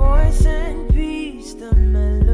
Voice and peace, the melody,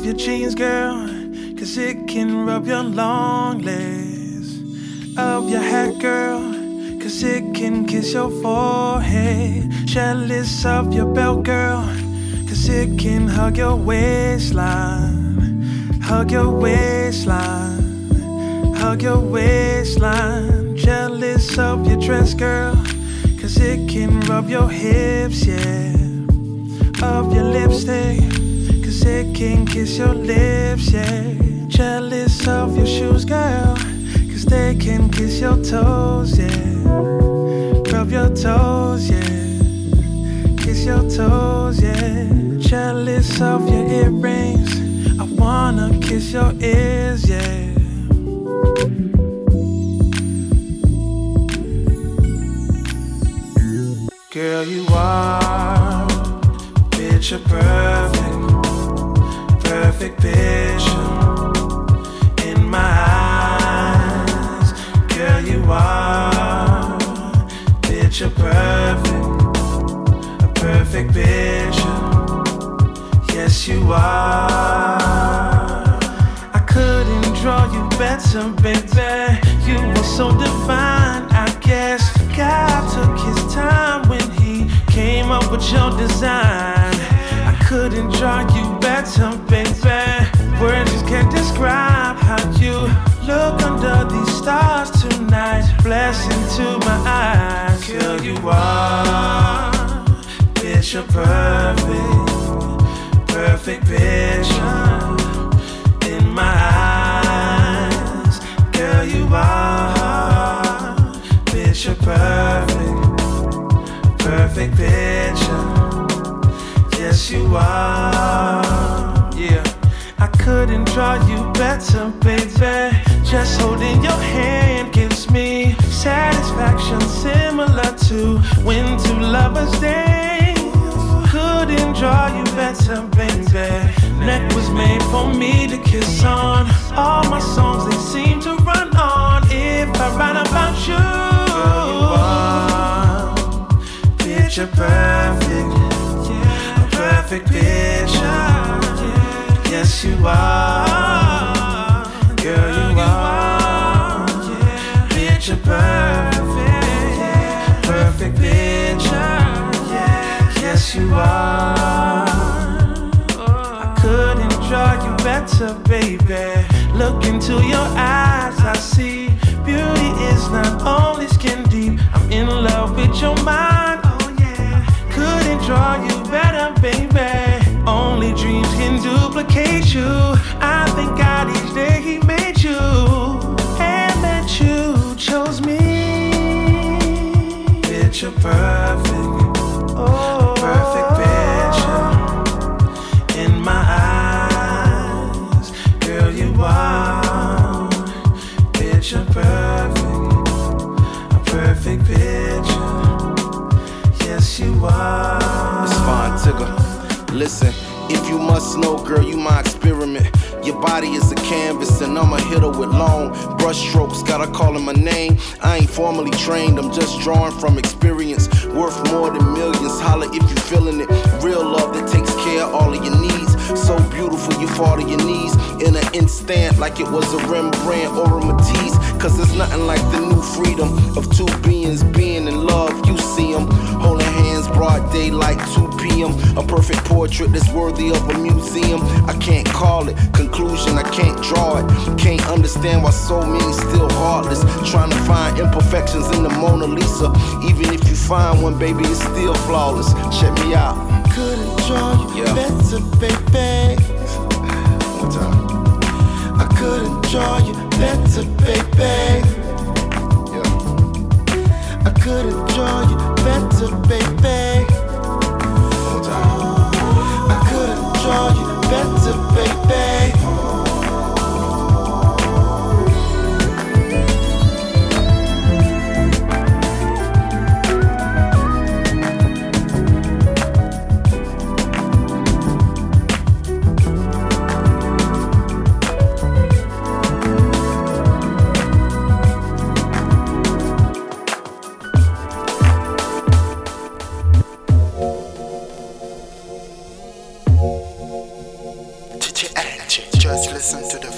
Jealous of your jeans, girl, cause it can rub your long legs. Of your hat, girl, cause it can kiss your forehead. Jealous of your belt, girl, cause it can hug your waistline. Hug your waistline. Hug your waistline. Jealous of your dress, girl, cause it can rub your hips, yeah of your lipstick. Cause it can kiss your lips, yeah. Jealous of your shoes, girl. Cause they can kiss your toes, yeah. Rub your toes, yeah. kiss your toes, yeah. Jealous of your earrings. I wanna kiss your ears, yeah. Girl, you are perfect picture. Yes, you are. I couldn't draw you better, baby. You were so divine, I guess. God took his time when he came up with your design. I couldn't draw you better, baby. Words just can't describe how you look under these stars tonight. Blessing to my eyes, girl, you are picture perfect, perfect picture in my eyes, girl, you are picture perfect, perfect picture. Yes, you are. Yeah, I couldn't draw you better, baby. Just holding your hand gives me satisfaction similar to when two lovers dance. You baby. Neck was made for me to kiss on. All my songs they seem to run on. If I write about you, Girl, you are picture perfect, a perfect picture. Yes, you are, girl, you are. Picture perfect, perfect picture. Yes, you are. I couldn't draw you better, baby. Look into your eyes, I see beauty is not only skin deep. I'm in love with your mind, oh yeah. Couldn't draw you better, baby. Only dreams can duplicate you. I thank God each day He made you, and that you chose me. Picture perfect, oh, Tigger. Listen, if you must know, girl, you my experiment. Your body is a canvas, and I'm a hitter with long brush strokes. Gotta call my name. I ain't formally trained, I'm just drawing from experience. Worth more than millions. Holla if you feeling it. Real love that takes care of all of your needs. So beautiful, you fall to your knees in an instant, like it was a Rembrandt or a Matisse. Cause there's nothing like the new freedom of two beings being in love. You see them holding broad daylight, 2 p.m. A perfect portrait that's worthy of a museum. I can't call it conclusion, I can't draw it. Can't understand why so many still heartless. Trying to find imperfections in the Mona Lisa. Even if you find one, baby, it's still flawless. Check me out. Couldn't draw you Yeah. better, baby. One time. I couldn't draw you better, baby. I couldn't draw you better, baby. I draw you better, baby. Listen to the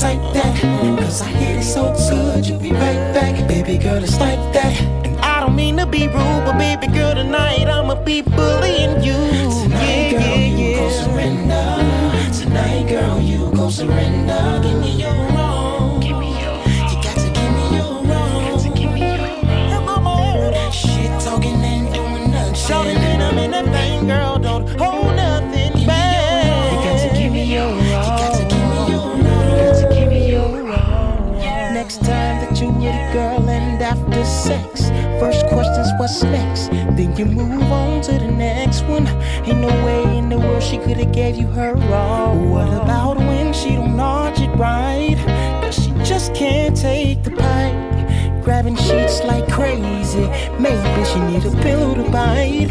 take that. Cause I hear it so good, you'll be right back. Baby girl, it's like that. And I don't mean to be rude, but baby girl, tonight I'ma be bullying. You move on to the next one. Ain't no way in the world she could've gave you her all. What about when she don't nudge it right? Cause she just can't take the pipe. Grabbing sheets like crazy. Maybe she need a pillow to bite.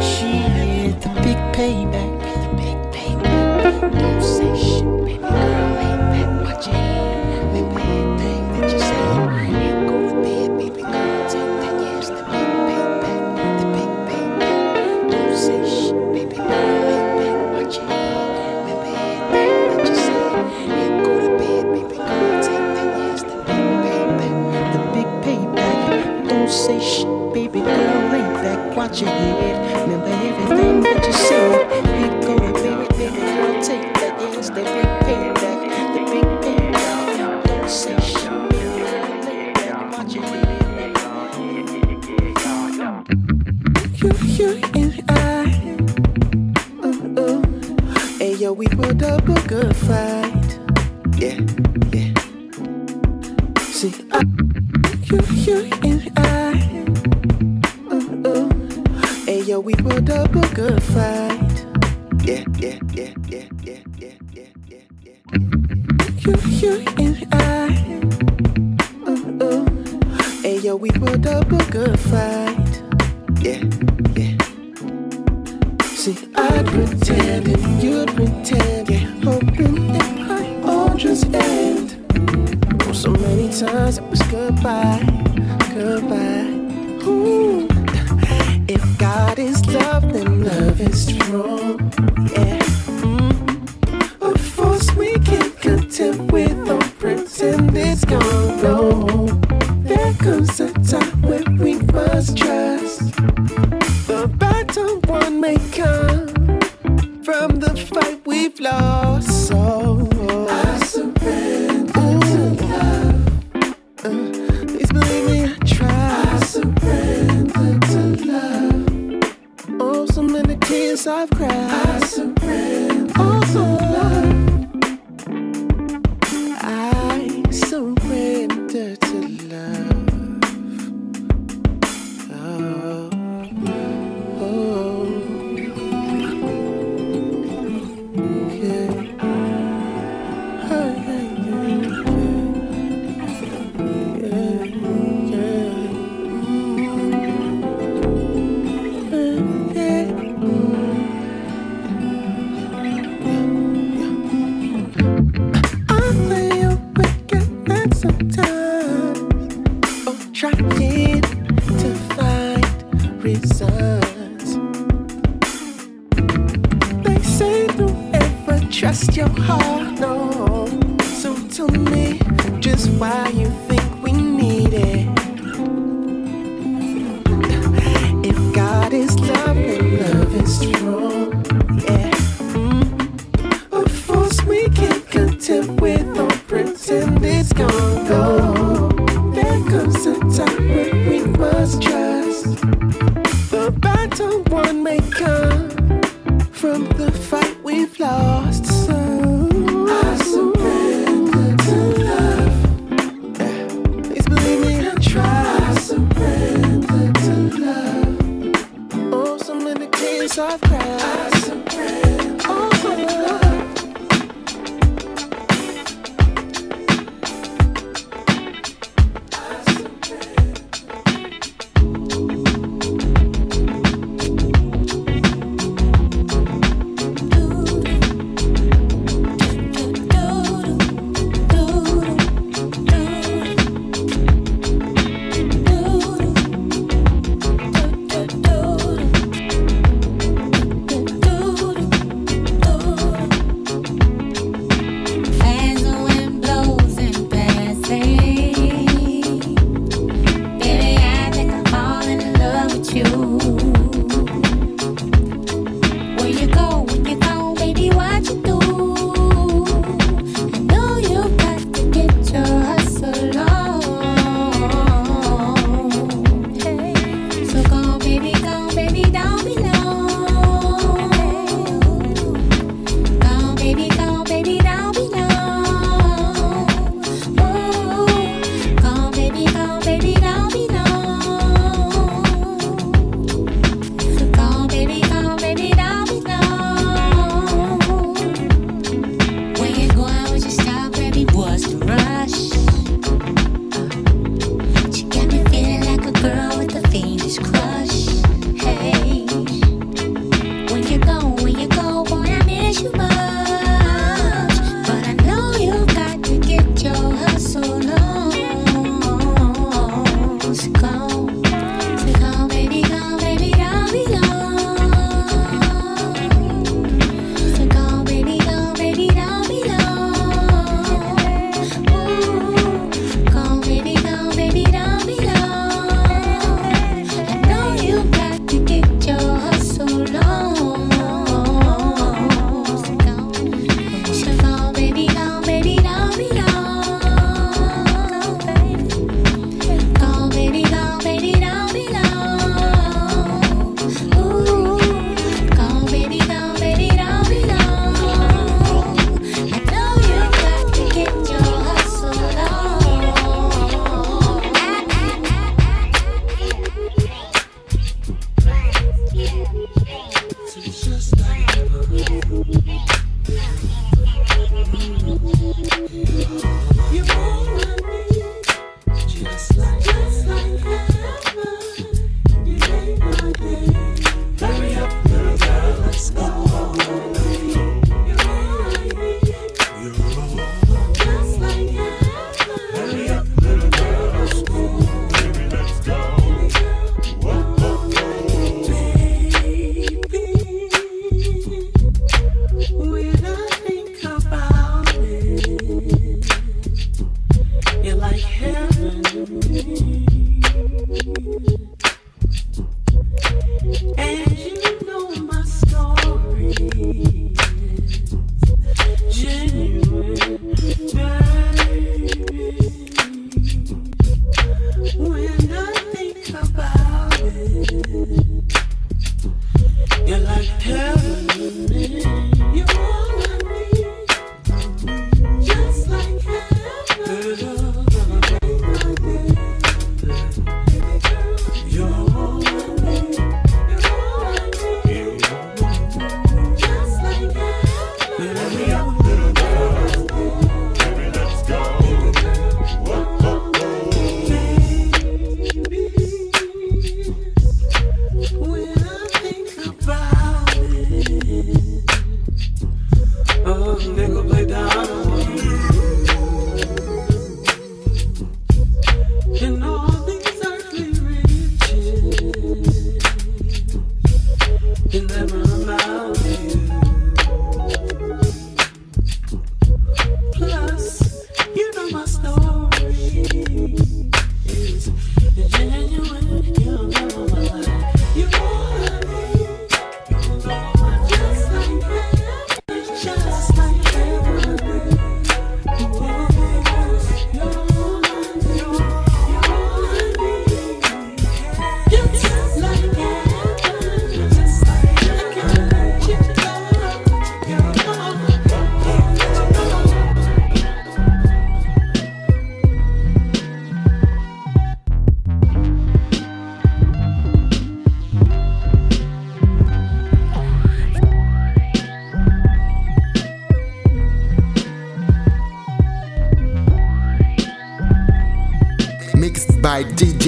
She hit the big payback. got you need.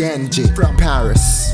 I promise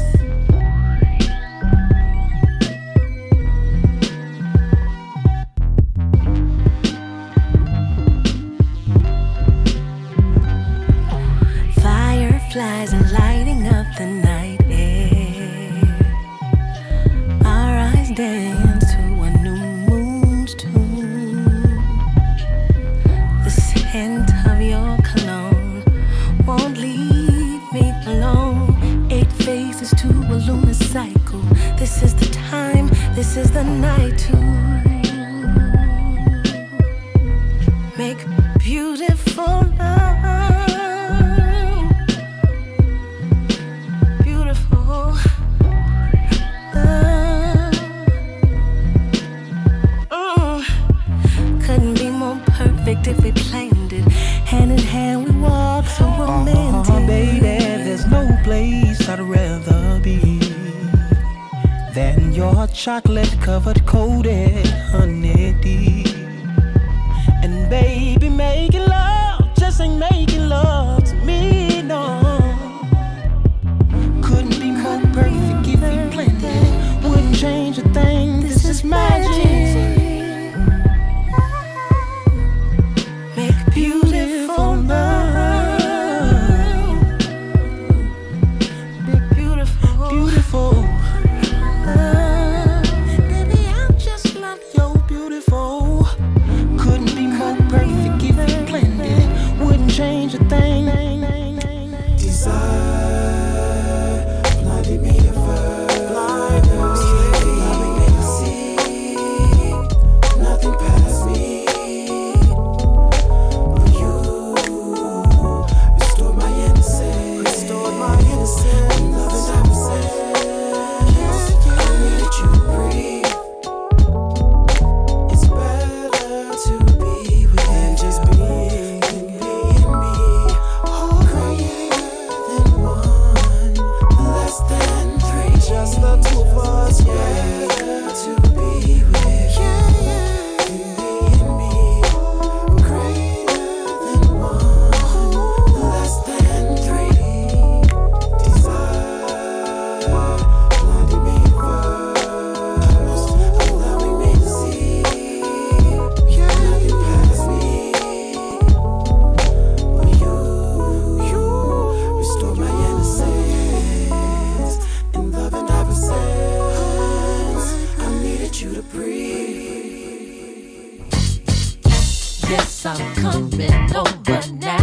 I will not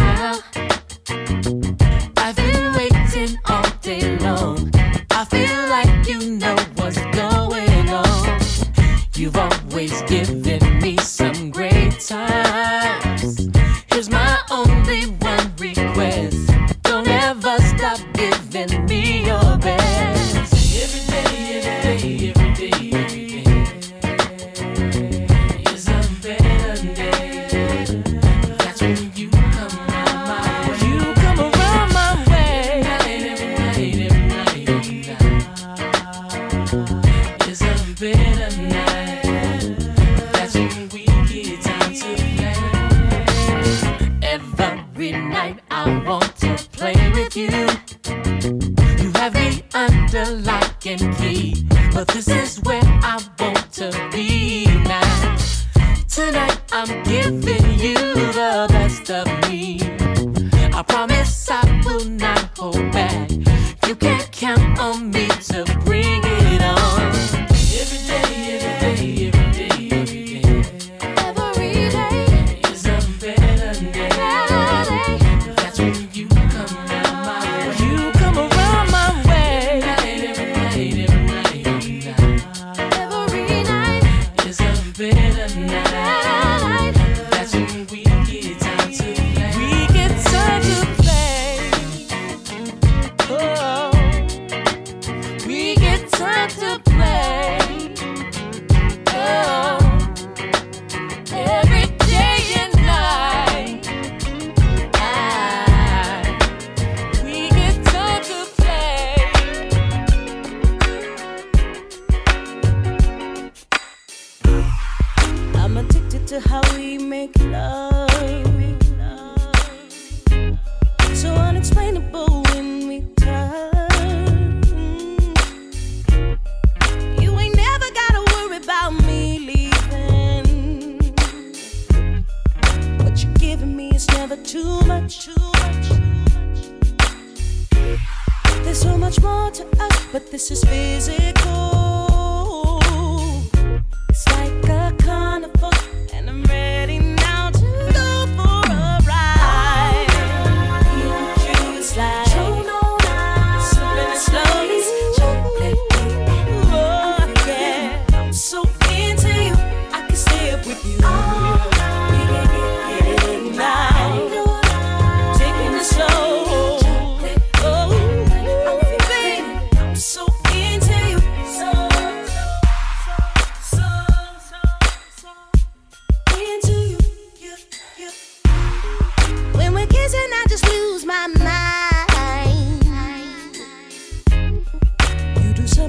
hold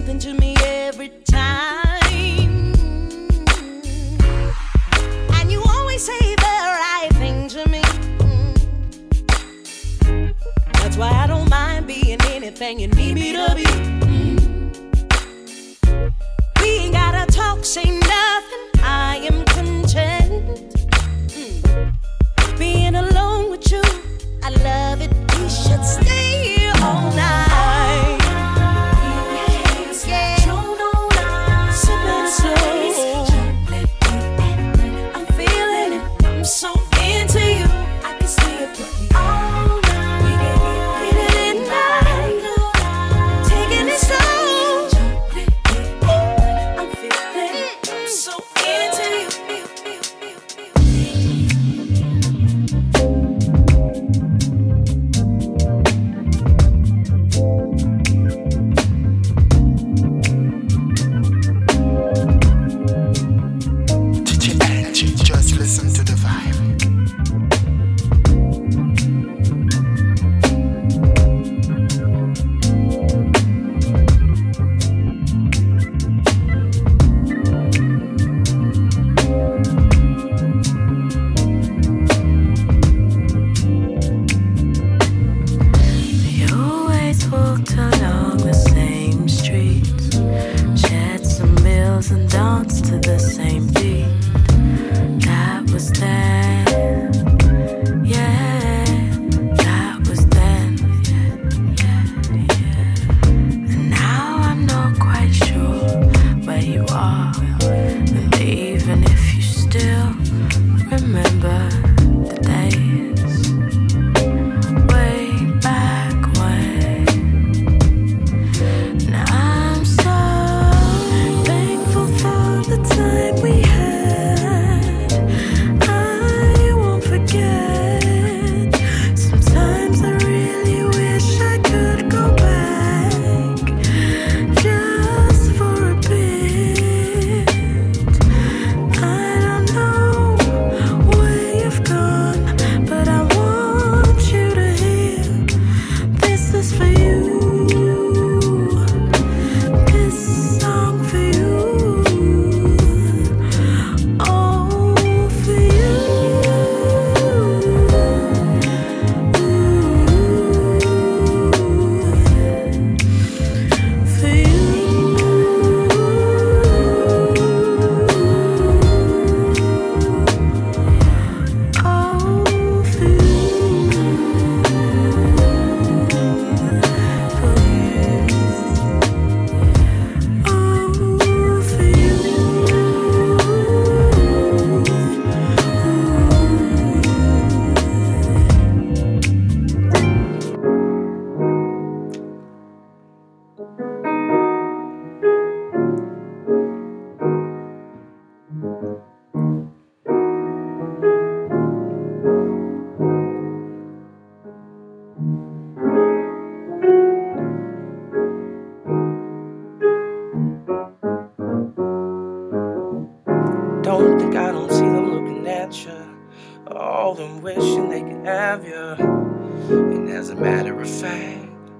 something to me every time. And you always say the right thing to me. That's why I don't mind being anything you need me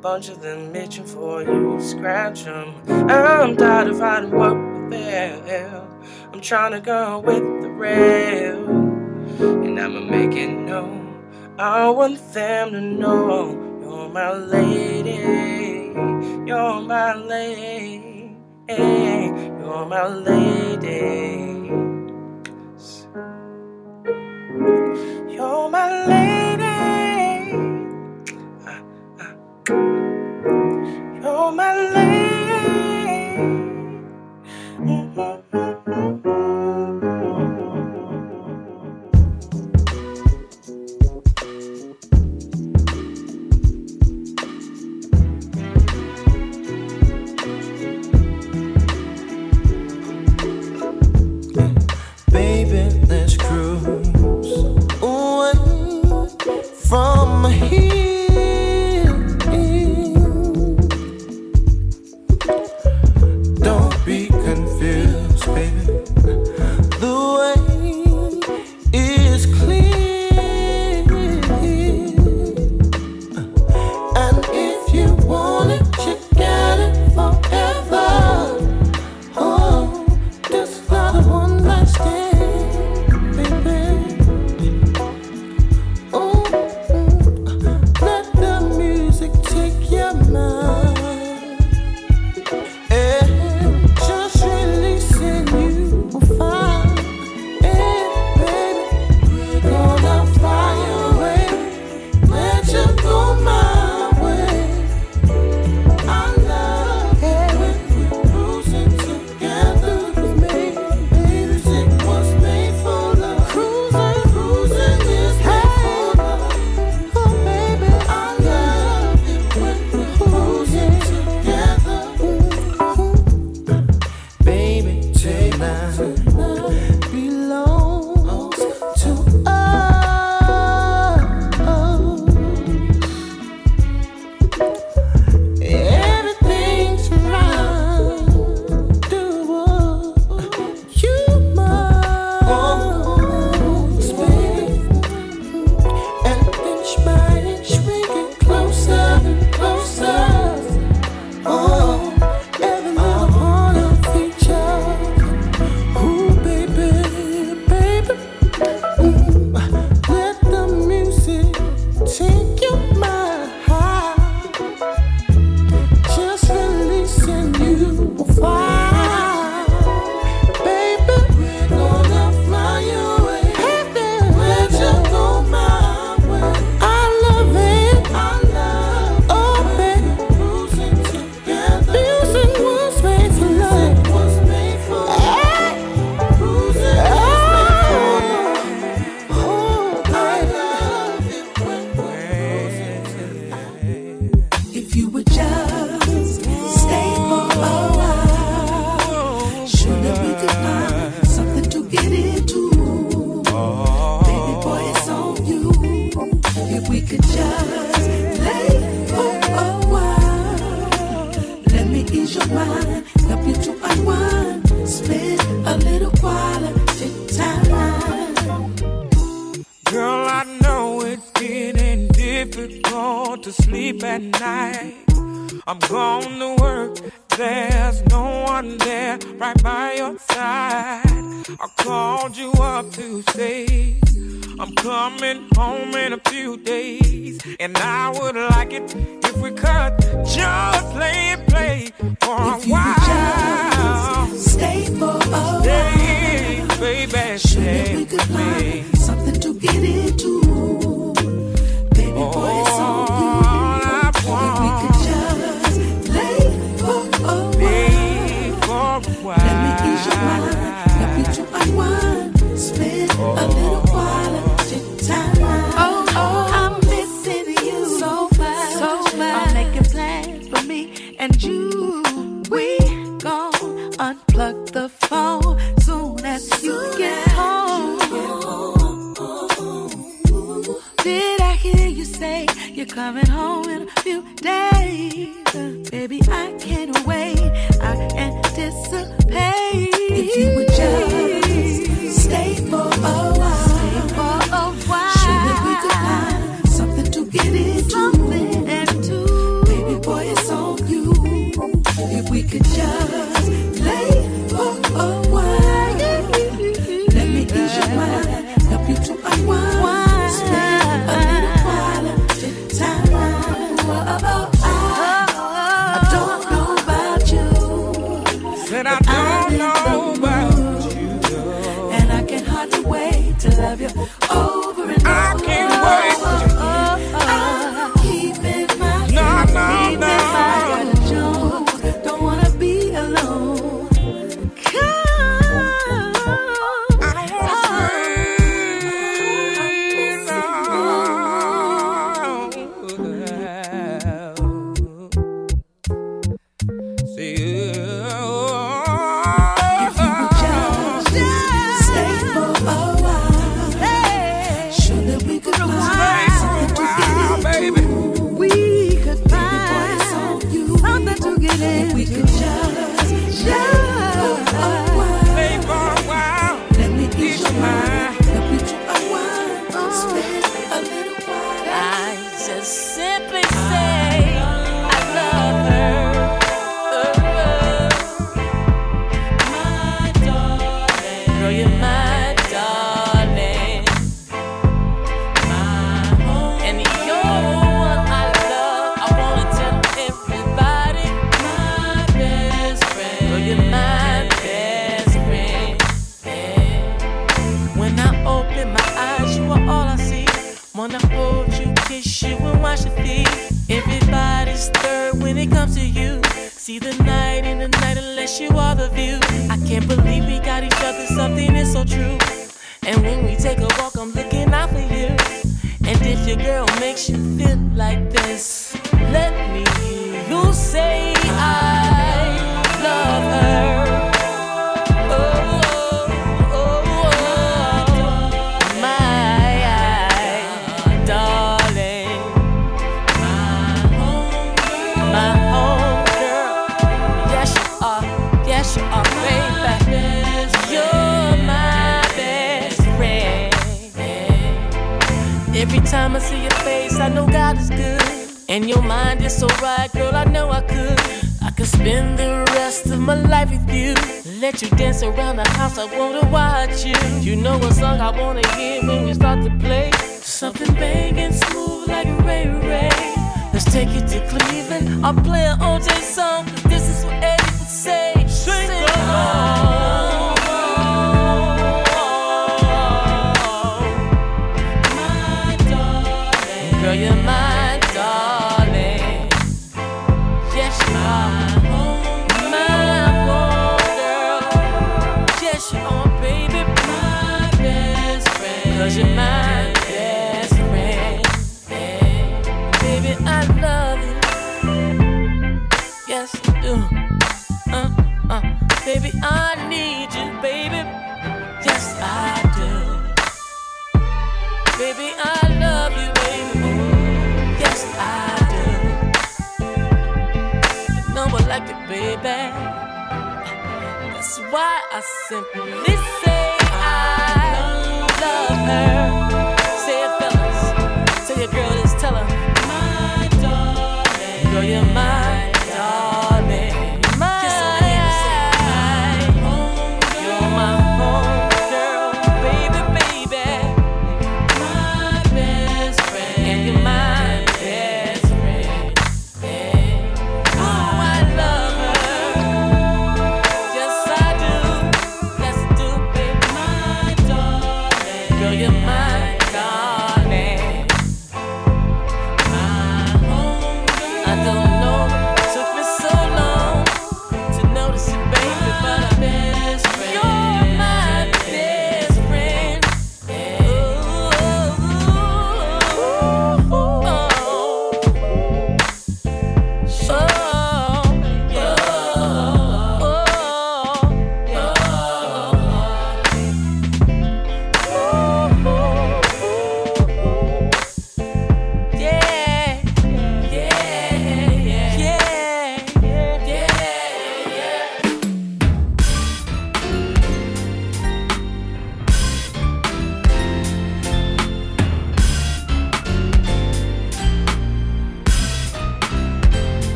bunch of them itching for you, scratch them. I'm tired of fighting what we fail. I'm trying to go with the rail, and I'ma make it known. I want them to know you're my lady, you're my lady, you're my lady.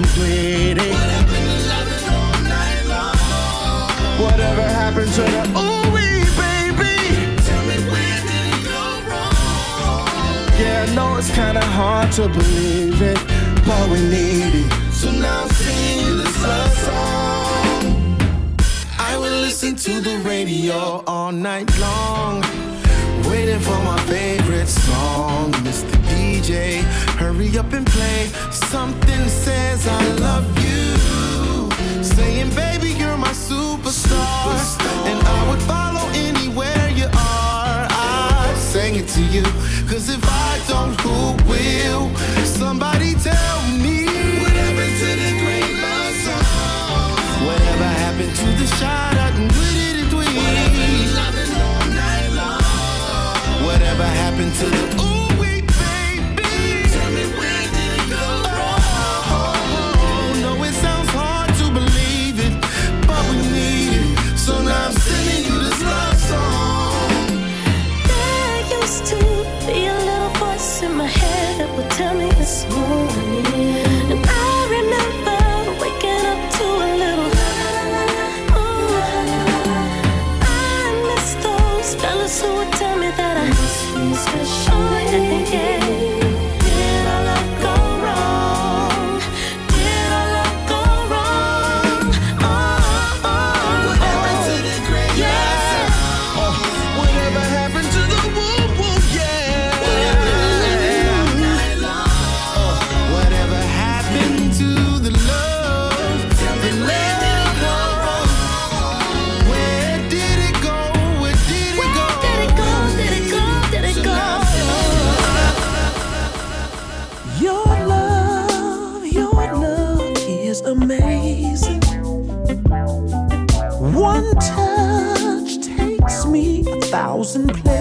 and played. Whatever happened to the ooh wee baby? Tell me where did it go wrong? Yeah, I know it's kinda hard to believe it, but we need it. So now I'm singing this love song. I will listen to the radio all night long waiting for my favorite song. Mr. DJ, hurry up and play something. I love you. just to thousand places.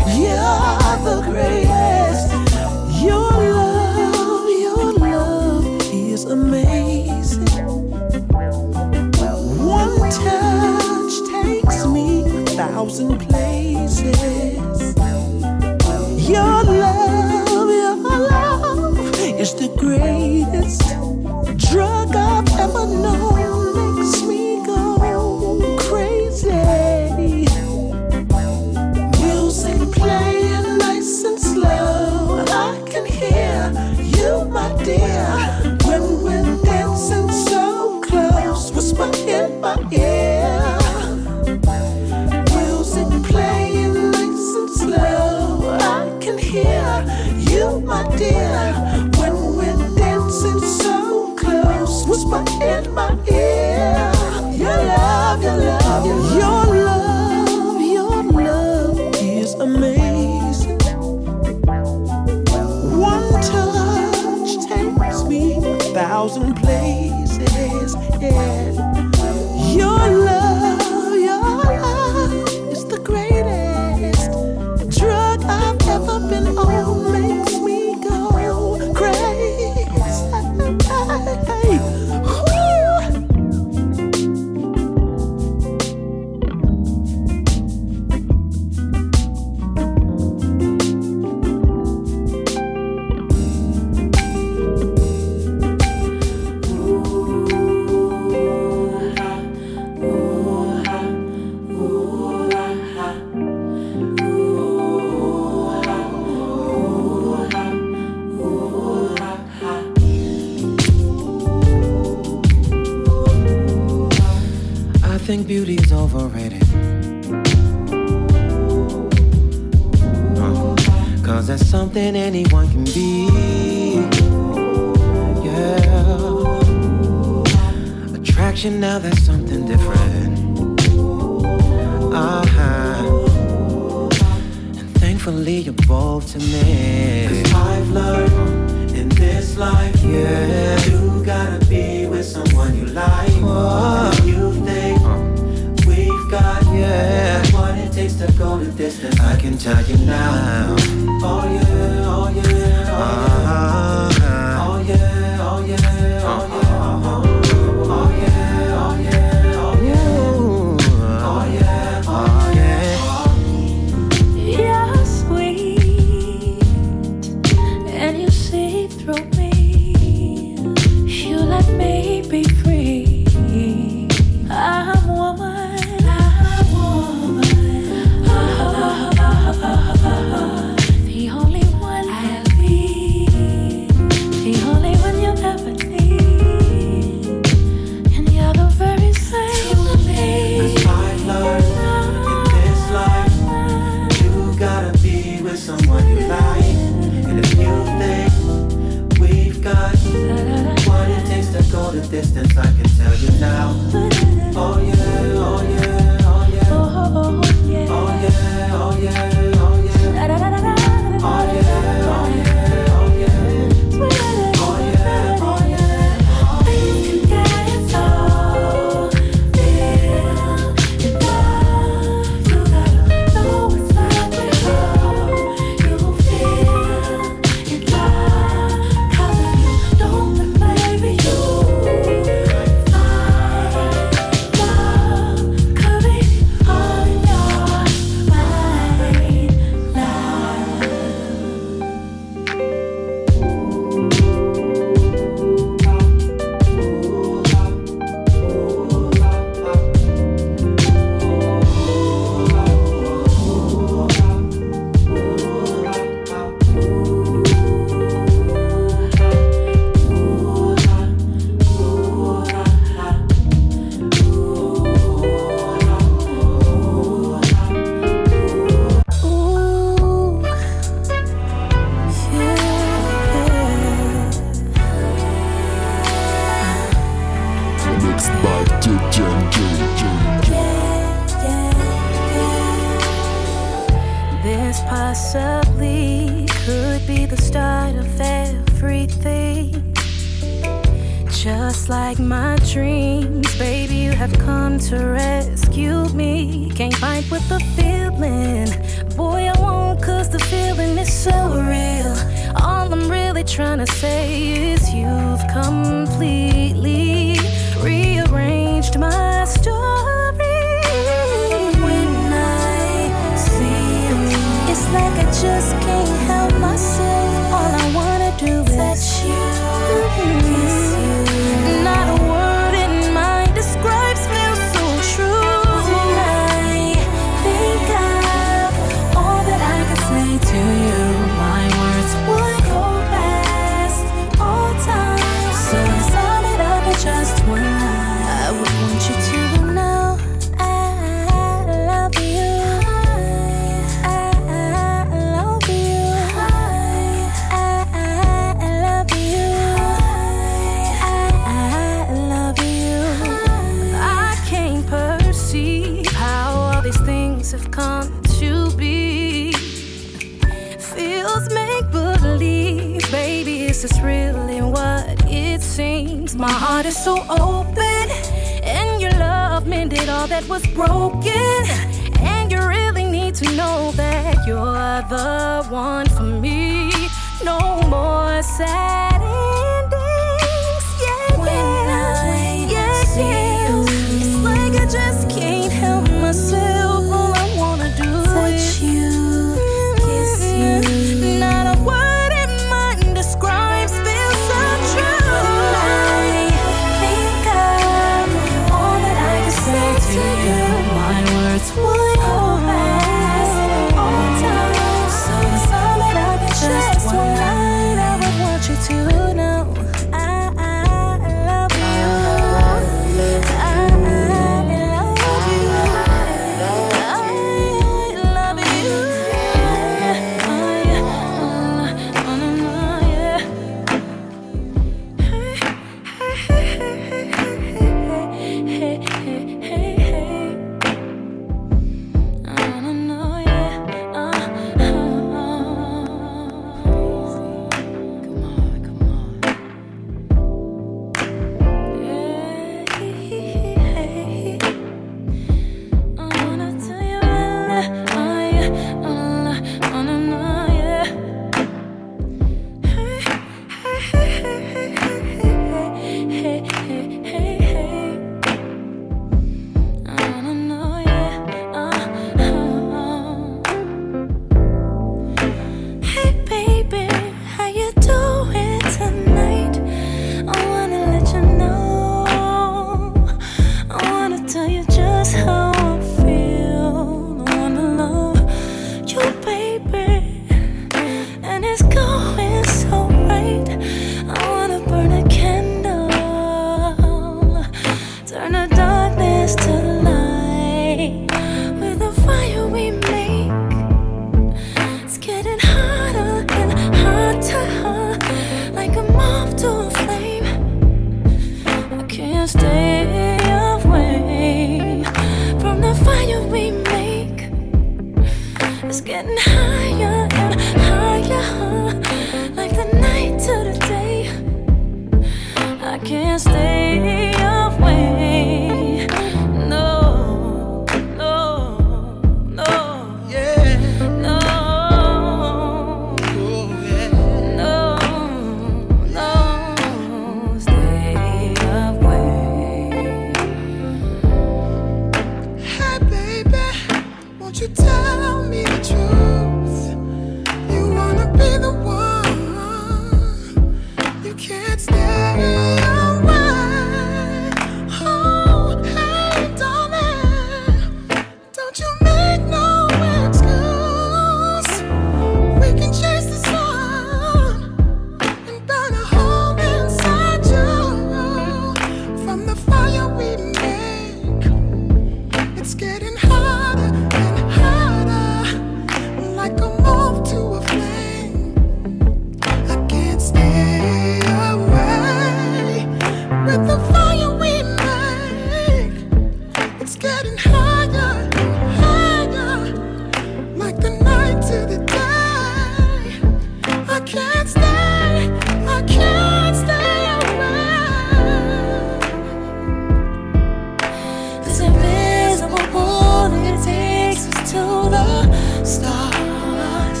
invisible pull takes us to the stars.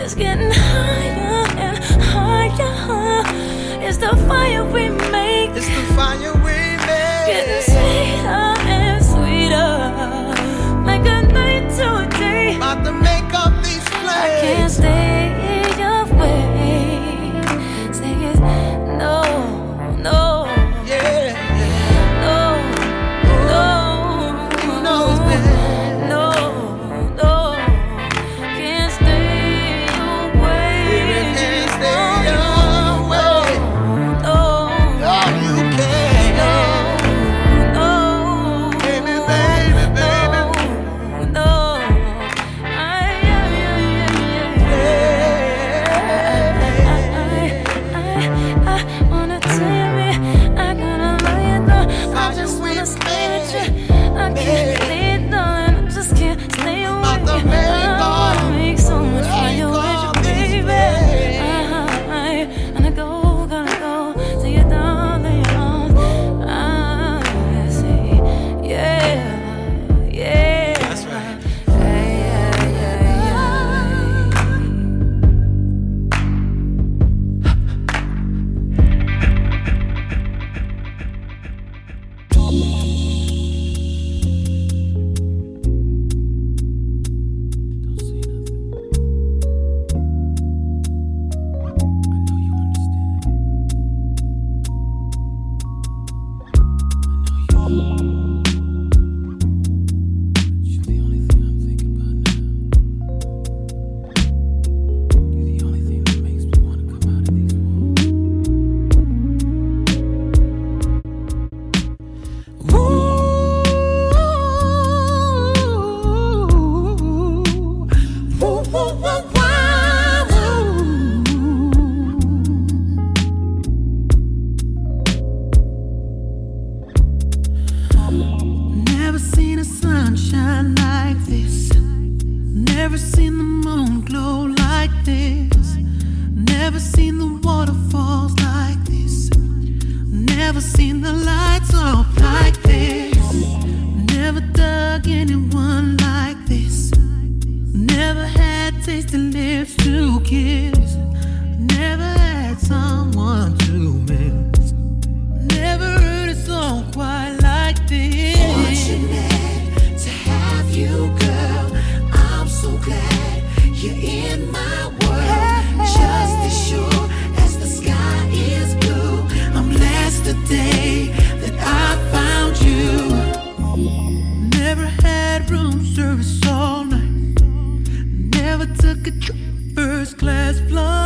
It's getting higher and higher. It's the fire we make. It's the fire we make. Getting sweeter and sweeter. Like a night to a day. About to make up these. I can't stay. just flood.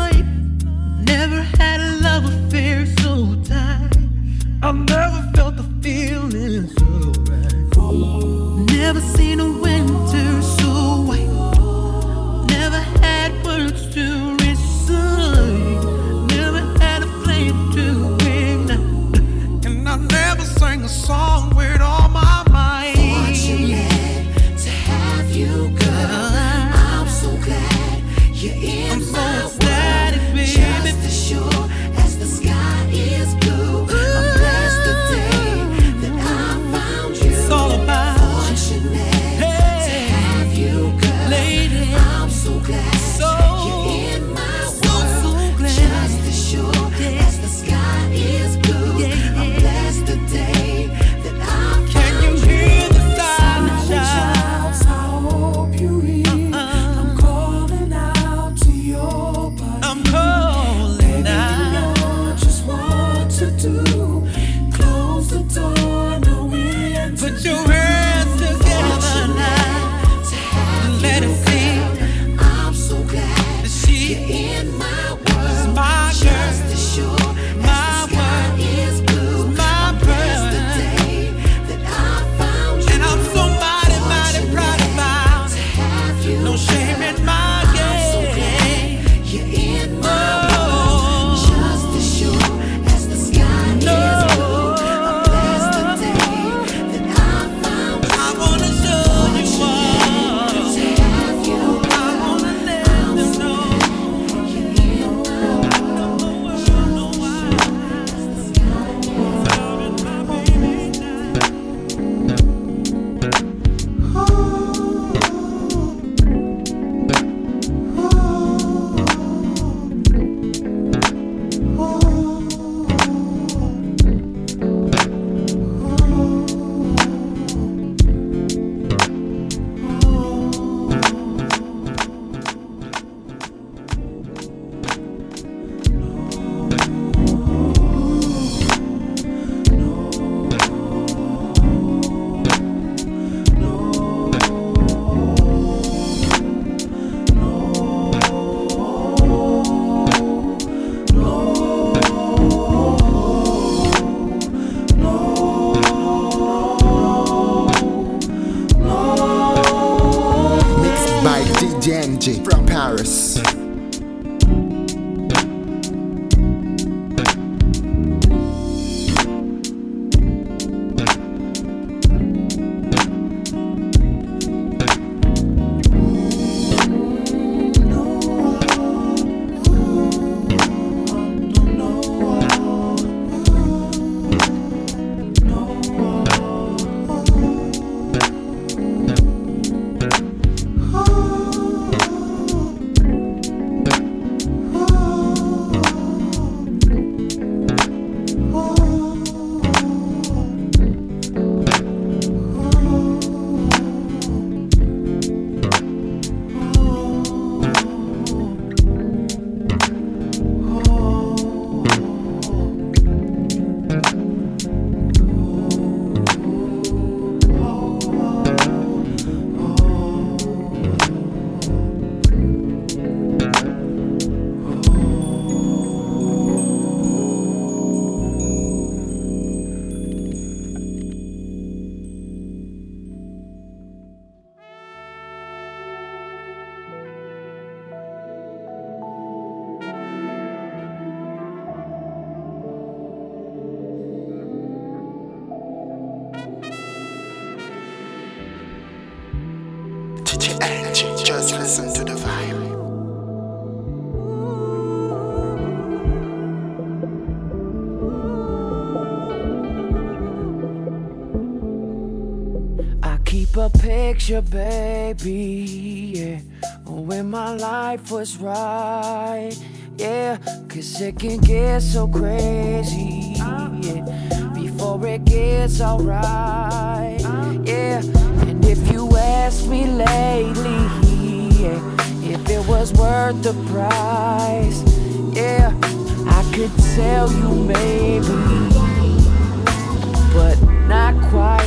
your baby, yeah. When my life was right, yeah. Cause it can get so crazy, yeah. Before it gets alright, yeah. And if you ask me lately, yeah, if it was worth the price, yeah, I could tell you maybe, but not quite.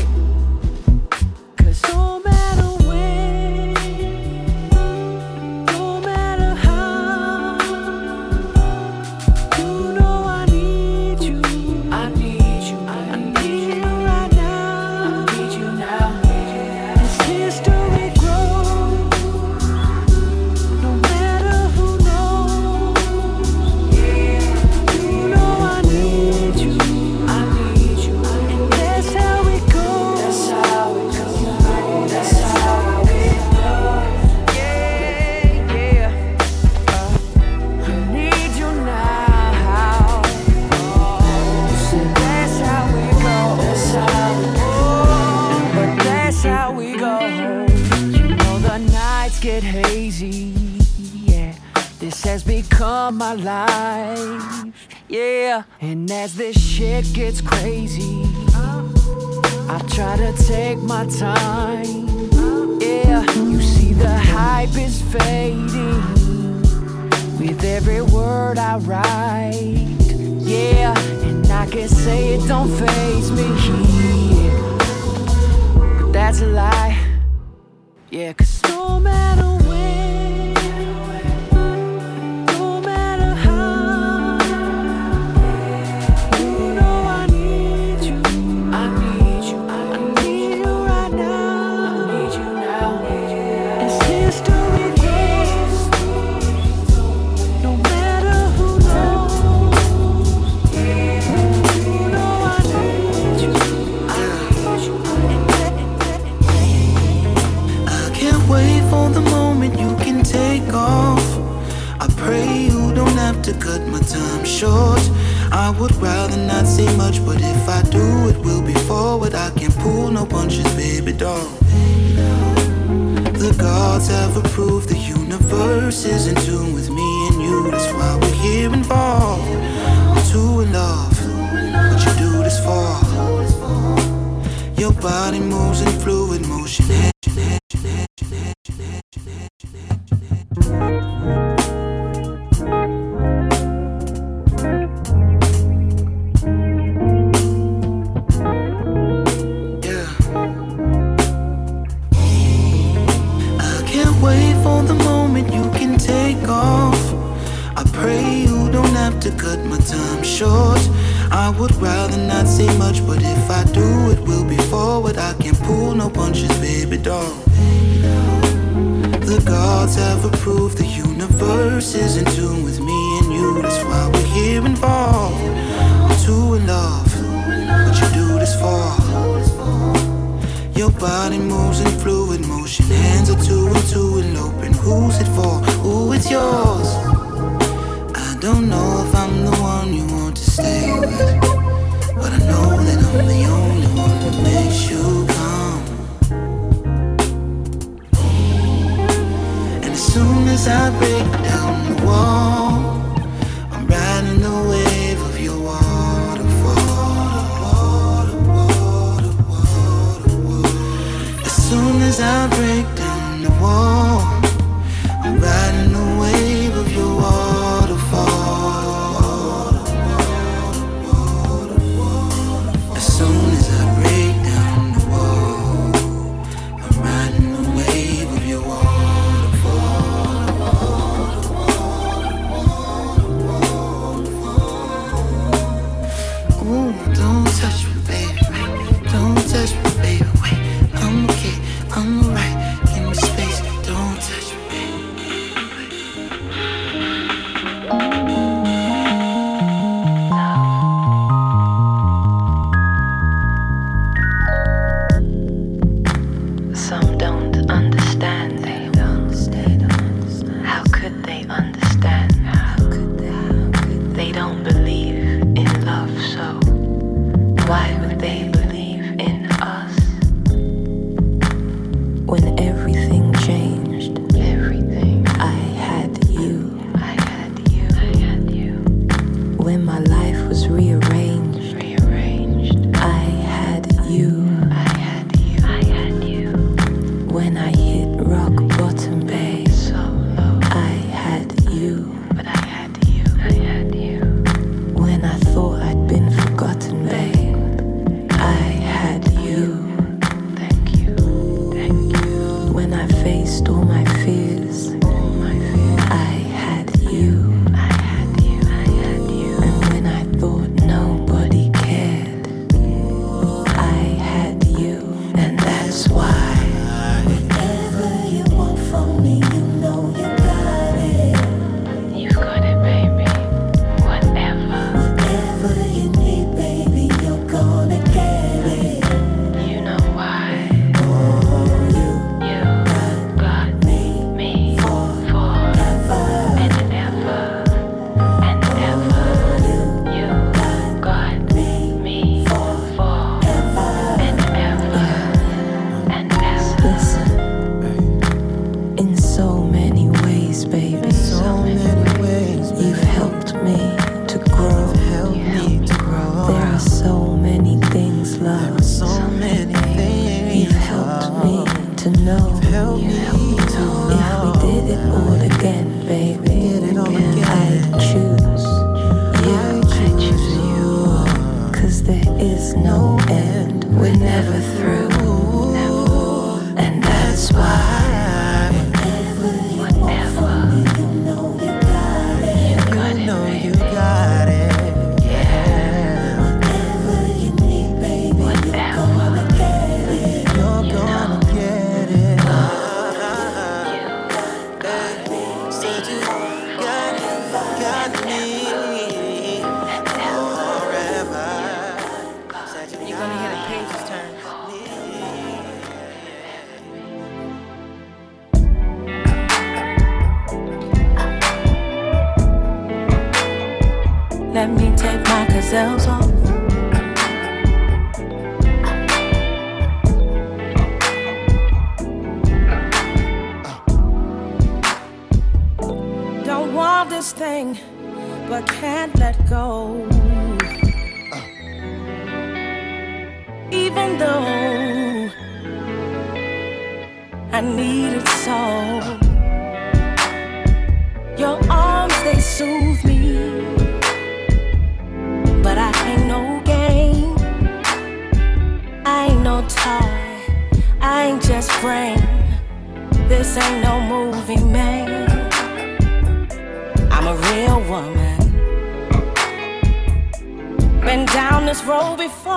this road before.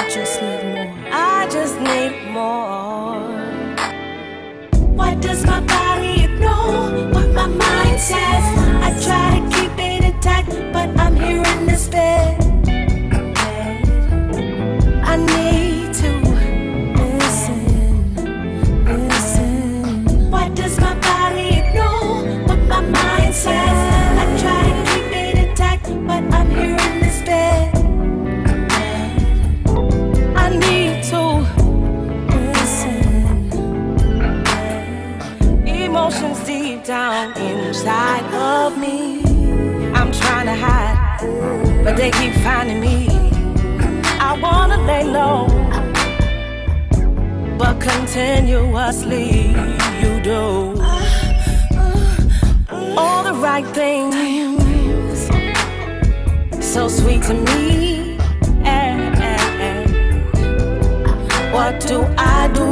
I just need more. I just need more. What does my body ignore? What my mind says? I try to keep it intact, but I'm here in despair. but they keep finding me. I wanna lay low, but continuously you do all the right things, so sweet to me. What do I do?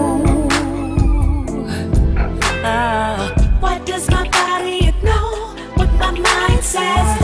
Uh, what does my body know? What my mind says?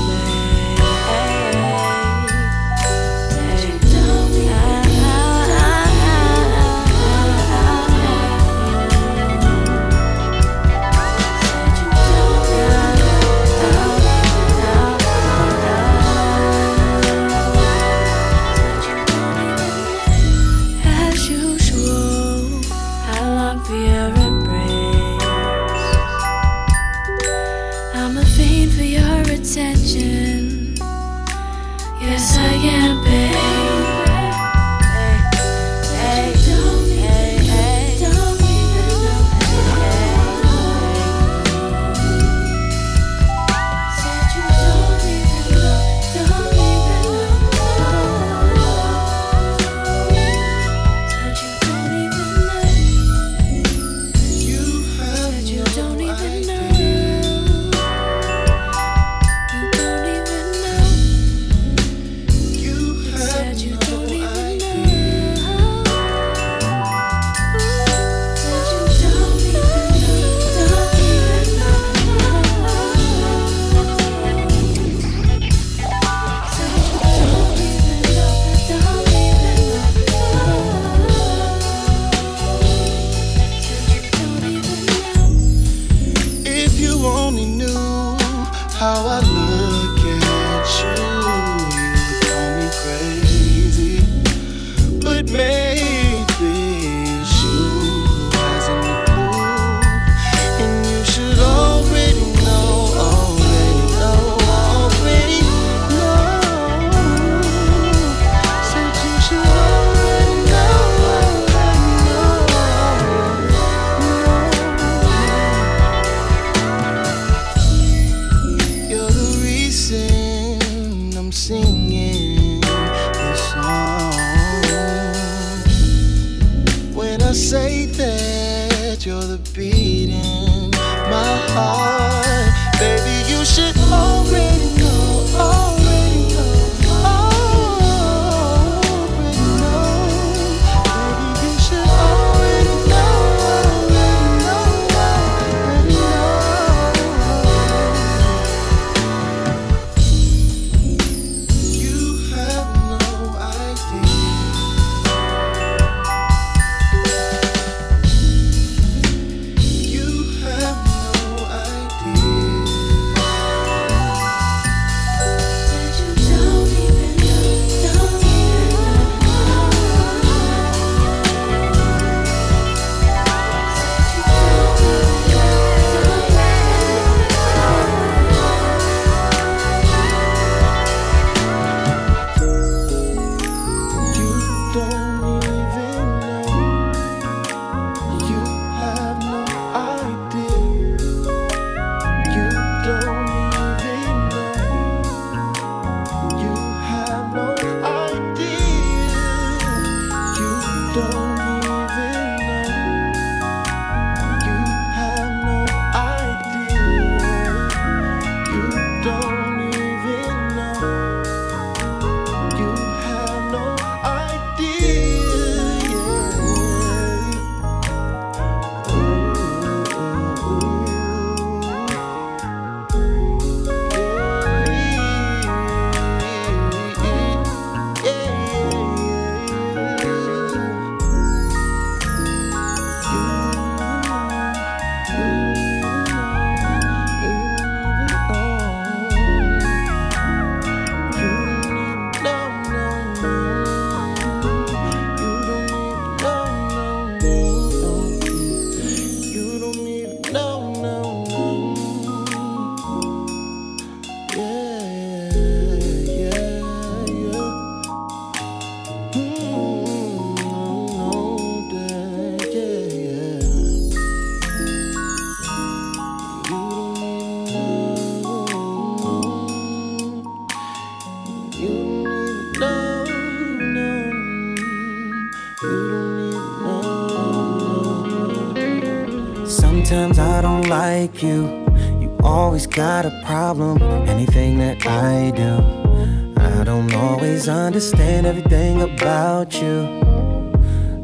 got a problem. Anything that I do, I don't always understand everything about you.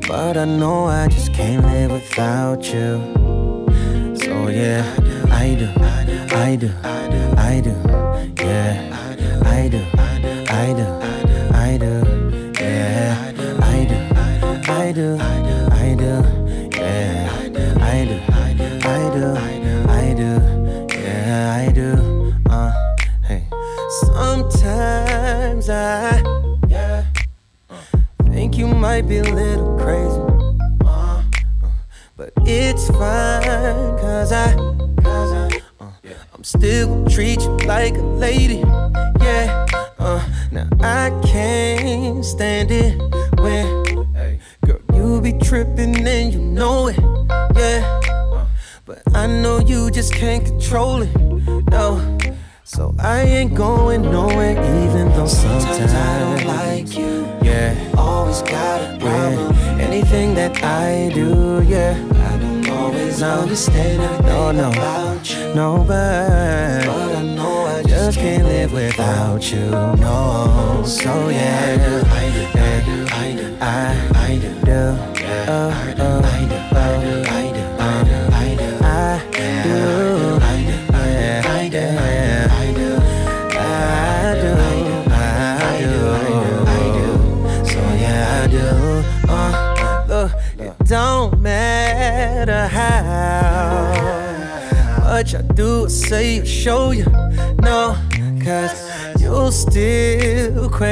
But I know I just can't live without you. So yeah, I do, I do, I do, I do, yeah, I do, I do, I you. No, so yeah, I do, I do, I do, I, I do, do, oh, oh, I do, I do, I do, I do, I do, I do, I do, I do, I do, I do, I do, I do, do, so yeah, I do. Uh, look, it don't matter how much I do say show you,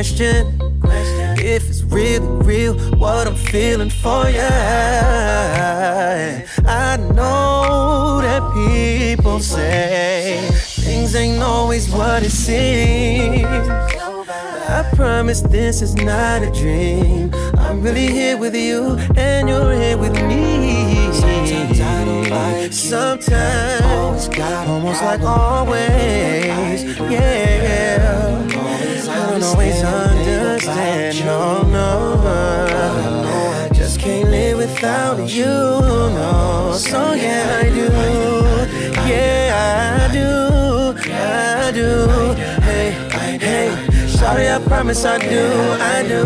still question if it's really real what I'm feeling for you. I know that people say things ain't always what it seems. I promise this is not a dream. I'm really here with you, and you're here with me. Sometimes I don't like. Sometimes, almost like always. Yeah. I always understand. No, no. Uh, just can't live without you. No. So yeah, I do. Yeah, I do. I do. Hey, hey. Sorry, I promise I do. I do.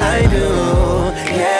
I do. Yeah.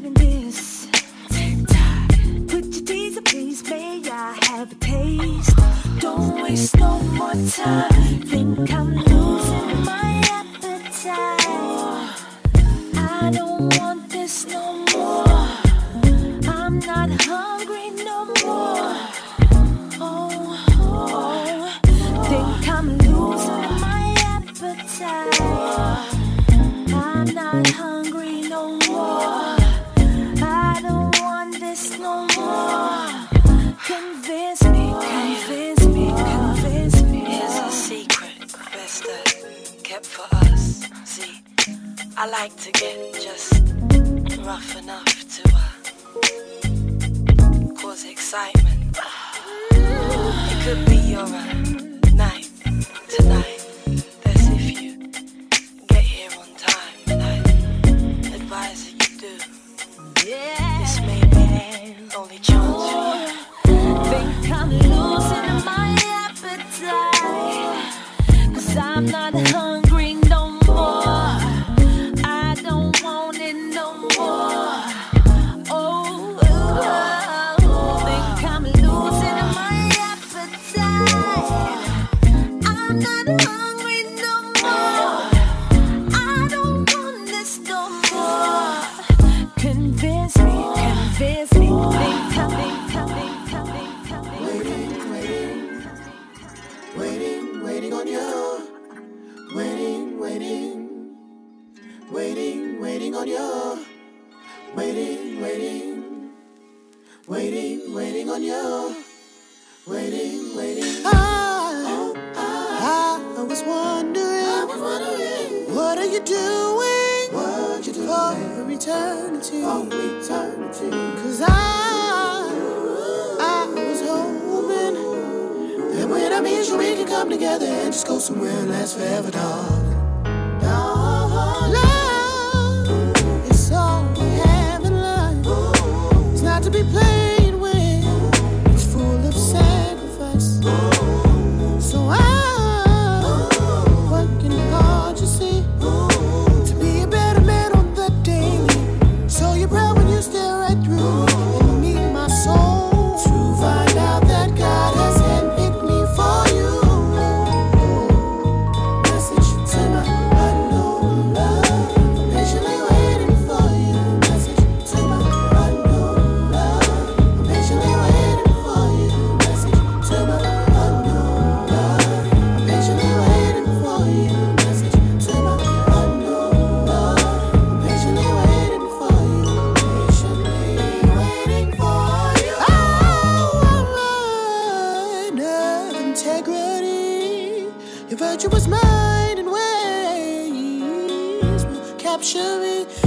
believe this. Put your teaser, please, may I have a taste? Don't waste no more time. Think I'm. Your virtuous mind and ways will capture me.